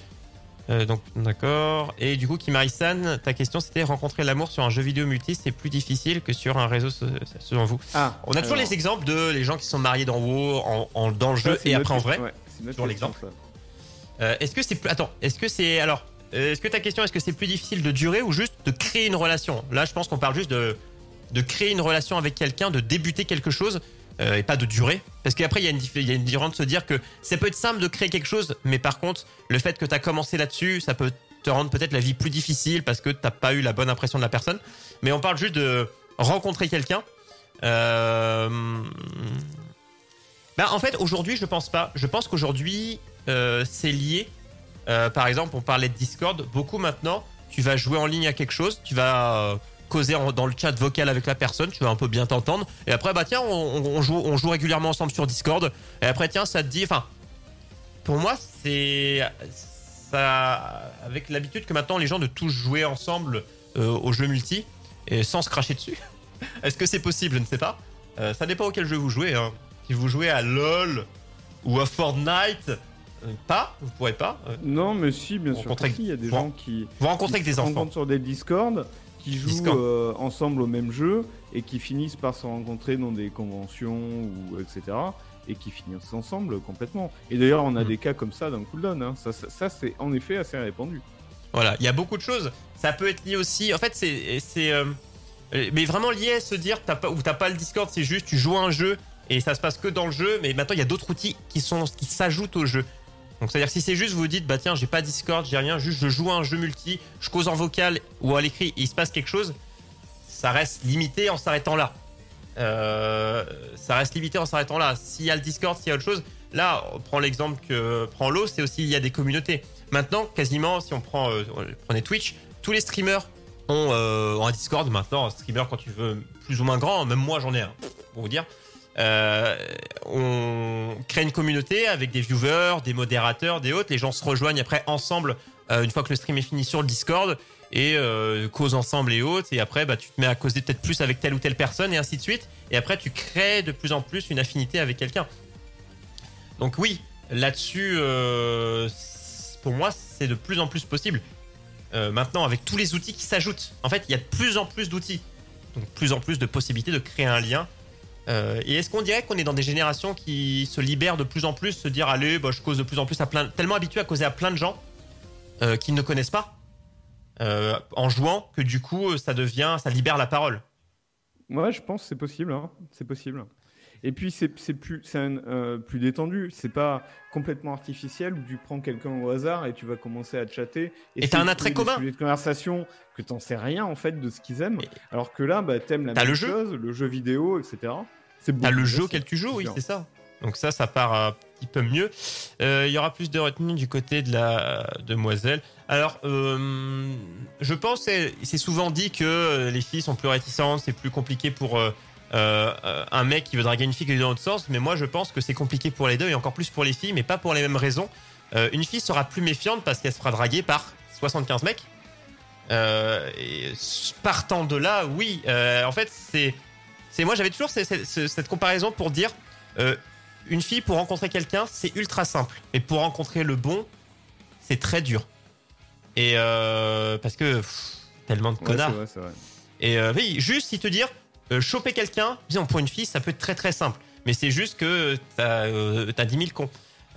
B: Euh, donc d'accord. Et du coup, Kimari-san, ta question c'était rencontrer l'amour sur un jeu vidéo multi, c'est plus difficile que sur un réseau so- selon vous.
C: Ah,
B: On a toujours les exemples de les gens qui sont mariés dans WoW, en, en- dans le jeu et après en vrai.
C: ouais, question,
B: l'exemple. Euh, est-ce que c'est plus attends, est-ce que c'est alors euh, est-ce que ta question est-ce que c'est plus difficile de durer ou juste de créer une relation? Là, je pense qu'on parle juste de de créer une relation avec quelqu'un, de débuter quelque chose euh, et pas de durer parce qu'après il y a une différence de se dire que ça peut être simple de créer quelque chose mais par contre, le fait que tu as commencé là-dessus, ça peut te rendre peut-être la vie plus difficile parce que t'as pas eu la bonne impression de la personne. Mais on parle juste de rencontrer quelqu'un. Euh... Ben, en fait, aujourd'hui, je pense pas. Je pense qu'aujourd'hui, euh, c'est lié. Par exemple, on parlait de Discord. Beaucoup maintenant, tu vas jouer en ligne à quelque chose, tu vas causer en- dans le chat vocal avec la personne, tu vas un peu bien t'entendre. Et après, bah tiens, on, joue, on joue régulièrement ensemble sur Discord. Et après, tiens, ça te dit. Enfin, pour moi, c'est ça avec l'habitude que maintenant les gens de tous jouer ensemble euh, aux jeux multi et sans se cracher dessus. Est-ce que c'est possible? Je ne sais pas. Euh, ça dépend auquel jeu vous jouez. Hein. Si vous jouez à LoL ou à Fortnite, euh, pas, vous pourrez pas. Euh,
C: Non, mais si, bien sûr. Que si, Il y a des
B: Bon.
C: gens qui,
B: vous rencontrez avec des enfants.
C: sur des Discord, qui jouent euh, ensemble au même jeu et qui finissent par se rencontrer dans des conventions ou etc. Et qui finissent ensemble complètement. Et d'ailleurs, on a
B: Mm.
C: des cas comme ça dans Cooldown. Hein. Ça, ça, ça, c'est en effet assez répandu.
B: Voilà, il y a beaucoup de choses. Ça peut être lié aussi. En fait, c'est, c'est, euh, mais vraiment lié à se dire t'as pas ou t'as pas le Discord, c'est juste tu joues à un jeu et ça se passe que dans le jeu. Mais maintenant, il y a d'autres outils qui sont qui s'ajoutent au jeu. Donc, c'est-à-dire si c'est juste vous dites bah tiens, j'ai pas Discord, j'ai rien, juste je joue à un jeu multi, je cause en vocal ou à l'écrit, il se passe quelque chose, ça reste limité en s'arrêtant là. Euh, ça reste limité en s'arrêtant là. S'il y a le Discord, s'il y a autre chose, là, on prend l'exemple que prend l'eau, c'est aussi il y a des communautés. Maintenant, quasiment, si on prend, euh, prenez Twitch, tous les streamers ont, euh, ont un Discord. Maintenant, un streamer quand tu veux plus ou moins grand, même moi j'en ai un, pour vous dire. Euh, on crée une communauté avec des viewers, des modérateurs, des autres. Les gens se rejoignent après ensemble euh, une fois que le stream est fini sur le Discord et euh, causent ensemble et autres. Et après, bah, tu te mets à causer peut-être plus avec telle ou telle personne et ainsi de suite. Et après, tu crées de plus en plus une affinité avec quelqu'un. Donc oui, là-dessus, euh, pour moi, c'est de plus en plus possible. Maintenant, avec tous les outils qui s'ajoutent, en fait, il y a de plus en plus d'outils. Donc, plus en plus de possibilités de créer un lien. Euh, et est-ce qu'on dirait qu'on est dans des générations qui se libèrent de plus en plus, se dire allez, bah, je cause de plus en plus à plein, tellement habitué à causer à plein de gens euh, qui ne connaissent pas euh, en jouant que du coup ça devient, ça libère la parole?
C: Ouais, je pense c'est possible. hein. C'est possible. Et puis, c'est plus, un, euh, plus détendu. C'est pas complètement artificiel où tu prends quelqu'un au hasard et tu vas commencer à chatter.
B: Et t'as un attrait
C: des
B: commun.
C: sujets de conversation que t'en sais rien en fait de ce qu'ils aiment.
B: Et-
C: Alors que là, bah, t'aimes la même
B: le jeu.
C: chose, le jeu vidéo, etc.
B: T'as le jeu auquel tu joues, oui, c'est ça. Donc ça, ça part un petit peu mieux. Euh, Il y aura plus de retenue du côté de la demoiselle. Alors, euh, je pense, c'est souvent dit que les filles sont plus réticentes, c'est plus compliqué pour euh, euh, euh, un mec qui veut draguer une fille que dans l'autre sens. Mais moi, je pense que c'est compliqué pour les deux et encore plus pour les filles, mais pas pour les mêmes raisons. Euh, une fille sera plus méfiante parce qu'elle se fera draguer par 75 mecs. Euh, et partant de là, oui. en fait, c'est, c'est moi j'avais toujours cette, cette- cette comparaison pour dire une fille pour rencontrer quelqu'un, c'est ultra simple, mais pour rencontrer le bon, c'est très dur. Et parce que pff, tellement de connards. Et oui, juste si te dire, euh, choper quelqu'un, disons pour une fille, ça peut être très très simple. Mais c'est juste que t'as euh, t'as 10 000 cons.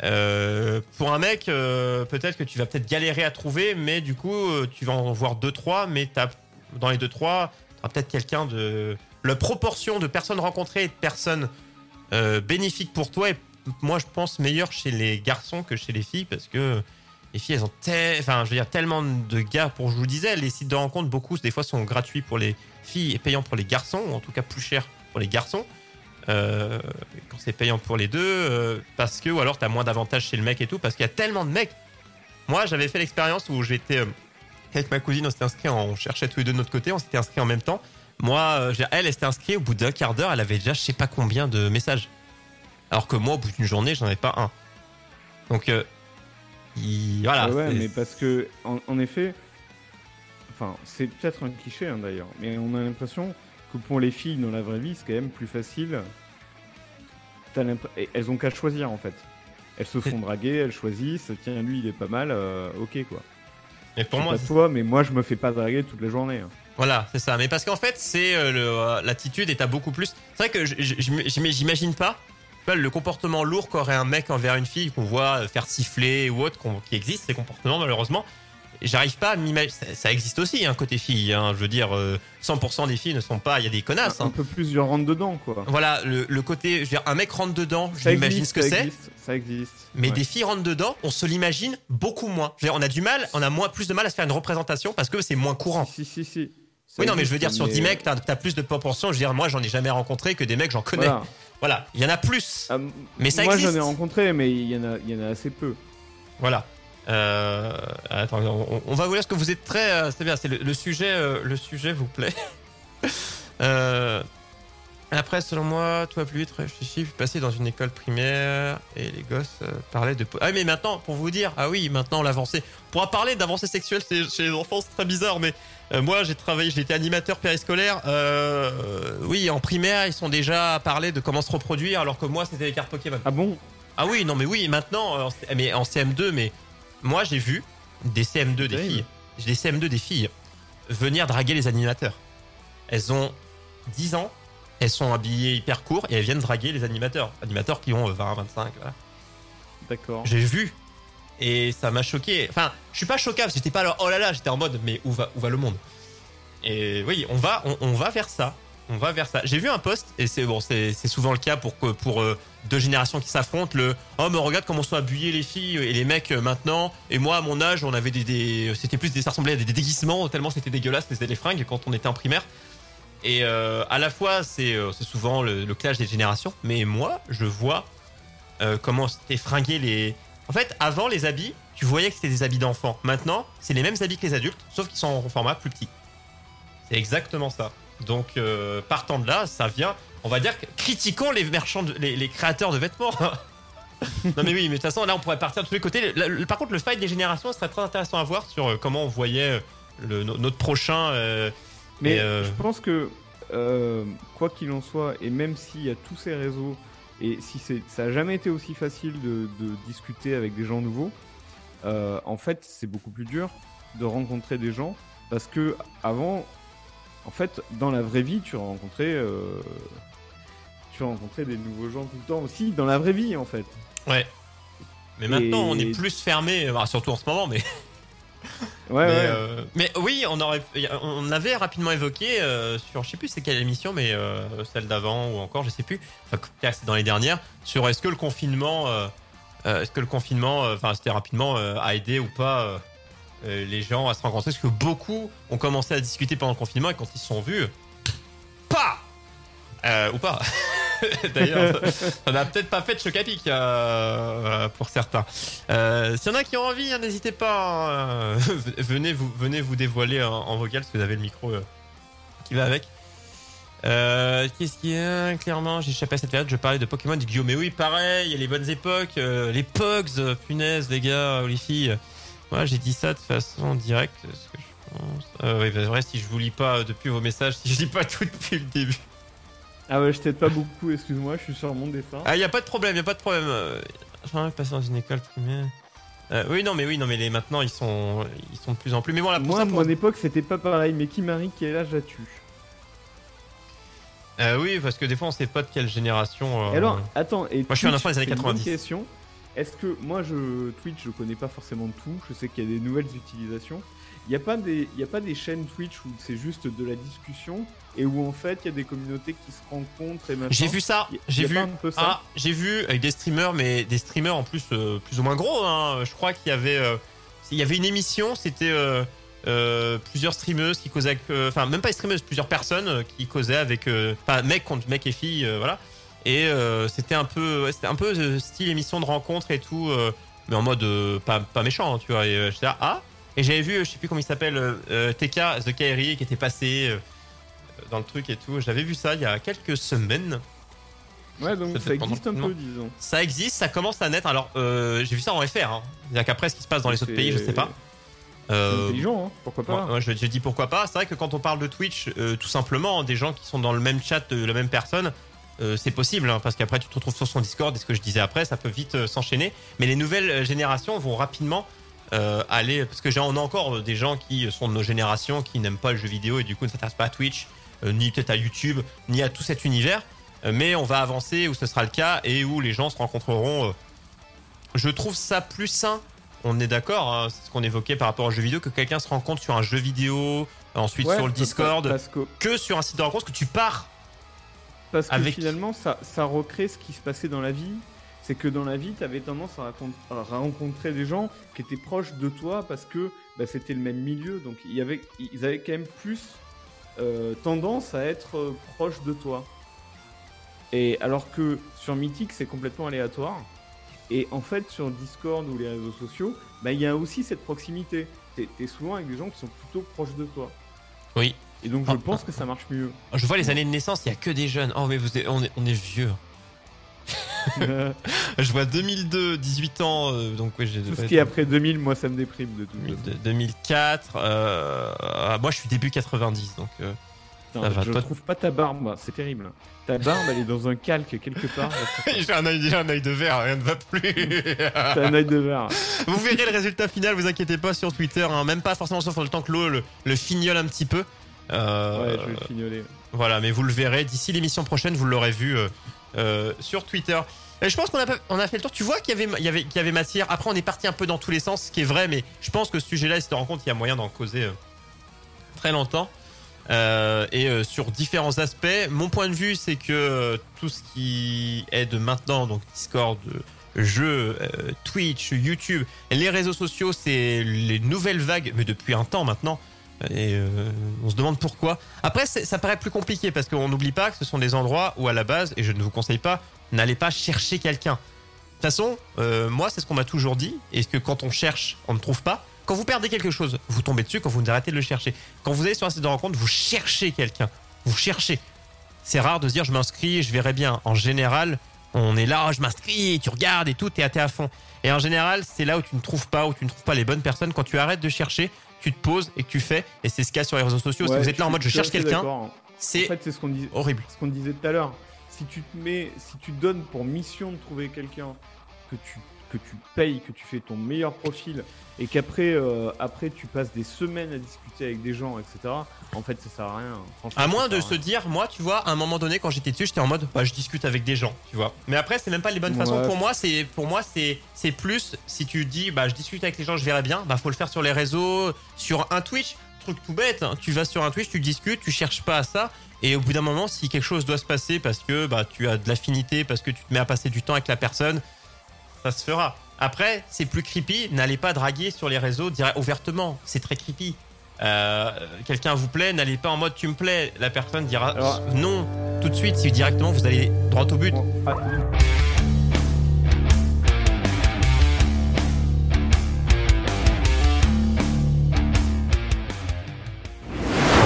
B: Euh, pour un mec, euh, peut-être que tu vas peut-être galérer à trouver, mais du coup, euh, tu vas en voir 2-3, mais dans les 2-3, tu auras peut-être quelqu'un de. La proportion de personnes rencontrées et de personnes euh, bénéfiques pour toi est, moi, je pense, meilleure chez les garçons que chez les filles, parce que les filles, elles ont te- enfin, je veux dire, tellement de gars. Pour, je vous disais, les sites de rencontres, beaucoup, des fois, sont gratuits pour les filles et payants pour les garçons, ou en tout cas plus cher pour les garçons. Euh, quand c'est payant pour les deux, euh, parce que, ou alors t'as moins d'avantages chez le mec et tout, parce qu'il y a tellement de mecs. Moi, j'avais fait l'expérience où j'étais euh, avec ma cousine, on s'était inscrit, on cherchait tous les deux de notre côté, on s'était inscrit en même temps. Moi, elle, elle s'était inscrite, au bout d'un quart d'heure, elle avait déjà je sais pas combien de messages. Alors que moi, au bout d'une journée, j'en avais pas un. Donc, Il- voilà.
C: Ouais, mais parce que, en, en effet, enfin, c'est peut-être un cliché hein, d'ailleurs, mais on a l'impression que pour les filles dans la vraie vie, c'est quand même plus facile. T'as et Elles ont qu'à choisir en fait. Elles se font draguer, elles choisissent. Tiens, lui, il est pas mal, euh, ok quoi.
B: mais pour moi,
C: pas toi, mais moi, je me fais pas draguer toute la journée. hein.
B: Voilà, c'est ça. Mais parce qu'en fait, c'est euh, euh, l'attitude est à beaucoup plus. C'est vrai que j'imagine pas, le comportement lourd qu'aurait un mec envers une fille qu'on voit euh, faire siffler ou autre, qui existe, ces comportements malheureusement. J'arrive pas à m'imaginer. Ça, ça existe aussi, hein, côté fille. Hein, je veux dire, euh, 100% des filles ne sont pas. Il y a des connasses.
C: Un
B: hein.
C: peu plus du rentre dedans quoi.
B: Voilà, le, le côté. Je veux dire, un mec rentre dedans, je
C: Ça
B: l'imagine
C: existe,
B: ce que c'est.
C: Ça existe.
B: Mais
C: Ouais.
B: des filles rentrent dedans, on se l'imagine beaucoup moins. Je veux dire, on a du mal, on a moins, plus de mal à se faire une représentation parce que c'est moins courant.
C: Si, si, si. Ça
B: Oui, non, mais je veux dire, sur
C: mais-
B: 10 mecs, t'as as plus de proportions. Je veux dire, moi, j'en ai jamais rencontré que des mecs, j'en connais.
C: Voilà.
B: Voilà, il y en a plus.
C: Ah,
B: Mais ça
C: moi,
B: existe.
C: j'en ai rencontré, mais il y en a, il y en a assez peu.
B: Voilà. Euh, attends, on, on va vous dire ce que vous êtes très. euh, c'est bien, c'est le, le sujet, euh, le sujet vous plaît. après, selon moi, va plus vite, réfléchis. Je suis passé dans une école primaire et les gosses euh, parlaient de. Ah, mais maintenant, pour vous dire, ah oui, maintenant l'avancée. On pourra parler d'avancée sexuelle chez, chez les enfants, c'est très bizarre, mais euh, moi, j'ai travaillé, j'ai été animateur périscolaire. Euh, oui, en primaire, ils sont déjà à parler de comment se reproduire, alors que moi, c'était les cartes Pokémon.
C: Ah bon?
B: Ah oui, non, mais oui, maintenant, mais en CM2, mais moi j'ai vu des CM2 des filles, des CM2 des filles venir draguer les animateurs. Elles ont 10 ans, elles sont habillées hyper court et elles viennent draguer les animateurs. Animateurs qui ont euh, 20, 25, voilà.
C: D'accord.
B: J'ai vu et ça m'a choqué. Enfin, je suis pas que j'étais pas là, oh là là, j'étais en mode, mais où va, où va le monde? Et oui, on va, on, on va vers ça. On va vers ça. J'ai vu un post et c'est bon, c'est souvent le cas pour pour euh, deux générations qui s'affrontent. Le oh mais regarde comment sont habillés les filles et les mecs euh, maintenant. Et moi à mon âge, on avait des, des c'était plus des ça ressemblait à des, des déguisements tellement c'était dégueulasse les, les fringues quand on était en primaire. Et euh, à la fois c'est euh, souvent le, clash des générations, mais moi je vois euh, comment c'était fringué les. En fait, avant les habits, tu voyais que c'était des habits d'enfants. Maintenant, c'est les mêmes habits que les adultes, sauf qu'ils sont en format plus petit. C'est exactement ça. Donc, partant de là, ça vient. On va dire que critiquons les marchands, les, créateurs de vêtements. non mais oui, mais de toute façon, là, on pourrait partir de tous les côtés. Par contre, le fight des générations serait très intéressant à voir sur comment on voyait notre prochain.
C: Mais
B: euh,
C: je pense que, euh, quoi qu'il en soit, et même s'il y a tous ces réseaux, et si ça a jamais été aussi facile de, de discuter avec des gens nouveaux, euh, en fait, c'est beaucoup plus dur de rencontrer des gens parce que avant, en fait, dans la vraie vie, tu rencontrais, tu rencontrais des nouveaux gens tout le temps aussi dans la vraie vie, en fait.
B: Ouais. Mais maintenant,
C: Et-
B: on est plus fermé, bah, surtout en ce moment, mais
C: Ouais,
B: mais,
C: ouais.
B: euh, mais oui, on aurait, on avait rapidement évoqué euh, sur, je sais plus c'est quelle émission, mais euh, celle d'avant ou encore, je sais plus. Enfin, c'est dans les dernières sur est-ce que le confinement, est-ce que le confinement, enfin c'était rapidement a aidé ou pas les gens à se rencontrer, parce que beaucoup ont commencé à discuter pendant le confinement et quand ils se sont vus, pas ou pas. D'ailleurs, ça- n'a peut-être pas fait de choc à pic euh, pour certains. Euh, S'il y en a qui ont envie, hein, n'hésitez pas. hein, venez vous venez vous dévoiler en, en vocal que vous avez le micro euh, qui va avec. Euh, Qu'est-ce qu'il y a Clairement, j'ai échappé à cette période. Je parlais de Pokémon, du Guillaume. Mais oui, pareil, il y a les bonnes époques, euh, les Pogs, euh, punaise, les gars les filles. Moi, j'ai dit ça de façon directe. Ce que je pense. Euh, oui, bah, vrai, si je vous lis pas euh, depuis vos messages, si je lis pas tout depuis le début.
C: Ah ouais, je t'aide pas beaucoup, excuse-moi, je suis sur mon dessin.
B: Ah, y a pas de problème, y a pas de problème. J'aimerais passer dans une école primaire. Euh, oui, non, mais oui, non, mais les maintenant ils sont, ils sont de plus en plus. Mais bon, là, pour
C: Moi,
B: ça,
C: à
B: pour-
C: mon époque, c'était pas pareil, mais qui marie, quel âge as-tu
B: Euh, oui, parce que des fois on sait pas de quelle génération. euh,
C: Et Alors, attends, et
B: Moi, je suis un enfant des années
C: c'est une bonne
B: 90.
C: question. Est-ce que moi, je Twitch, je connais pas forcément tout. Je sais qu'il y a des nouvelles utilisations. Il n'y a pas des, y a pas des chaînes Twitch où c'est juste de la discussion et où en fait il y a des communautés qui se rencontrent et.
B: J'ai vu ça, j'ai vu.
C: pas un peu ça
B: Ah, j'ai vu avec des streamers, mais des streamers en plus euh, plus ou moins gros. Hein. Je crois qu'il y avait, euh, il y avait une émission, c'était euh, plusieurs streameuses qui causaient, avec, enfin même pas les streameuses, plusieurs personnes qui causaient avec, enfin mec contre mec et fille, voilà. Et c'était un peu, ouais, c'était un peu style émission de rencontre et tout, mais en mode pas, pas méchant, hein, tu vois. Et j'étais ah. Et j'avais vu, euh, je sais plus comment il s'appelle, euh, euh, TK The KRI qui était passé euh, dans le truc et tout. J'avais vu ça il y a quelques semaines.
C: Ouais, donc
B: Ça
C: existe un peu, disons.
B: Ça existe, ça commence à naître. Alors, euh, j'ai vu ça en FR. Hein. C'est-à-dire qu'après, ce qui se passe dans les autres pays, je sais pas. Euh,
C: intelligent, hein. pourquoi pas.
B: moi, moi, je, je dis pourquoi pas. C'est vrai que quand on parle de Twitch, euh, tout simplement, des gens qui sont dans le même chat de la même personne, euh, c'est possible, hein, parce qu'après tu te retrouves sur son Discord, et ce que je disais après, ça peut vite euh, s'enchaîner. Mais les nouvelles euh, générations vont rapidement euh, aller, parce que j'ai- on a encore euh, des gens qui sont de nos générations, qui n'aiment pas le jeu vidéo et du coup ne s'intéressent pas à Twitch, euh, ni peut-être à YouTube, ni à tout cet univers. Euh, mais on va avancer où ce sera le cas et où les gens se rencontreront. Je trouve ça plus sain. On est d'accord, hein, c'est ce qu'on évoquait par rapport au jeu vidéo, que quelqu'un se rencontre sur un jeu vidéo, ensuite
C: Ouais,
B: sur le Discord,
C: que,
B: que sur un site de rencontre, que tu pars.
C: parce que
B: Avec-
C: finalement, ça, ça recrée ce qui se passait dans la vie. C'est que dans la vie, tu avais tendance à, rencontrer des gens qui étaient proches de toi parce que bah, c'était le même milieu. Donc il y avait, ils avaient quand même plus euh, tendance à être euh, proches de toi. Et alors que sur Mythic, c'est complètement aléatoire. Et en fait, sur Discord ou les réseaux sociaux, bah, il y a aussi cette proximité. T'es es souvent avec des gens qui sont plutôt proches de toi.
B: Oui.
C: Et donc je
B: Ah,
C: pense que ça marche mieux.
B: Je vois les années de naissance, il y a que des jeunes. Oh mais vous êtes- on, est, on est vieux. Je vois 2002, 18 ans, euh, donc ouais, j'ai
C: Tout ce qui est après 2000, moi ça me déprime de tout.
B: 2004. euh, ah, moi, je suis début 90, donc. euh,
C: Putain,
B: ça va,
C: je trouve pas ta barbe, c'est terrible. Ta barbe, elle est dans un calque quelque part.
B: j'ai un œil, un œil de verre, rien ne va plus.
C: T'as un œil de verre.
B: vous verrez le résultat final, vous inquiétez pas sur Twitter, hein, même pas forcément sur le temps que l'eau le, le fignole un petit peu.
C: Ouais, je vais le fignoler.
B: Voilà, mais vous le verrez d'ici l'émission prochaine, vous l'aurez vu euh, euh, sur Twitter. Et je pense qu'on a, on a fait le tour. Tu vois qu'il y, avait, il qu'il y avait. Après, on est parti un peu dans tous les sens, ce qui est vrai, mais je pense que ce sujet-là, il se rend compte qu'il y a moyen d'en causer euh, très longtemps. Euh, et euh, sur différents aspects. Mon point de vue, c'est que euh, tout ce qui est de maintenant, donc Discord, euh, jeux, euh, Twitch, YouTube, les réseaux sociaux, c'est les nouvelles vagues, mais depuis un temps maintenant. Et euh, on se demande pourquoi. Après, ça paraît plus compliqué parce qu'on n'oublie pas que ce sont des endroits où, à la base, et je ne vous conseille pas, n'allez pas chercher quelqu'un. De toute façon, euh, moi, c'est ce qu'on m'a toujours dit. Et que quand on cherche, on ne trouve pas. Quand vous perdez quelque chose, vous tombez dessus quand vous arrêtez de le chercher. Quand vous allez sur un site de rencontre, vous cherchez quelqu'un. Vous cherchez. C'est rare de se dire je m'inscris, je verrai bien. En général, on est là, je m'inscris, tu regardes et tout, t'es à fond. Et en général, c'est là où tu ne trouves pas, où tu ne trouves pas les bonnes personnes. Quand tu arrêtes de chercher, tu te poses et que tu fais. Et c'est ce qu'il y a sur les réseaux sociaux. si vous êtes là en mode je cherche quelqu'un,
C: d'accord. En
B: c'est
C: fait, c'est ce qu'on disait,
B: horrible.
C: ce qu'on disait tout à l'heure. Si tu te mets, si tu donnes pour mission de trouver quelqu'un que tu que tu payes, que tu fais ton meilleur profil et qu'après euh, après tu passes des semaines à discuter avec des gens, etc. En fait, ça sert à rien. Franchement,
B: À moins de se dire, moi, tu vois, à un moment donné, quand j'étais dessus, j'étais en mode, bah, je discute avec des gens, tu vois. Mais après, c'est même pas les bonnes
C: Ouais.
B: façons. Pour moi, c'est, pour moi, c'est, c'est plus, si tu dis, bah, je discute avec les gens, je verrai bien, bah, faut le faire sur les réseaux, sur un Twitch, truc tout bête. hein. Tu vas sur un Twitch, tu discutes, tu cherches pas à ça. Et au bout d'un moment, si quelque chose doit se passer parce que, bah, tu as de l'affinité, parce que tu te mets à passer du temps avec la personne, ça se fera. Après, c'est plus creepy. N'allez pas draguer sur les réseaux direct, ouvertement. C'est très creepy. Euh, Quelqu'un vous plaît, n'allez pas en mode tu me plais. La personne dira
C: Alors-
B: non tout de suite. Si directement vous allez droit au but.
C: Bon,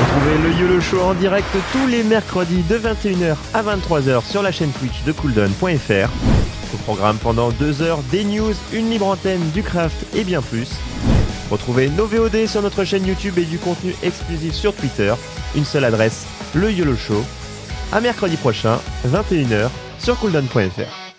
A: Retrouvez le YOLO Show en direct tous les mercredis de 21h à 23h sur la chaîne Twitch de cooldown.fr. Au programme pendant 2 heures, des news, une libre antenne, du craft et bien plus. Retrouvez nos VOD sur notre chaîne YouTube et du contenu exclusif sur Twitter. Une seule adresse, le YOLO Show. À mercredi prochain, 21h sur cooldown.fr.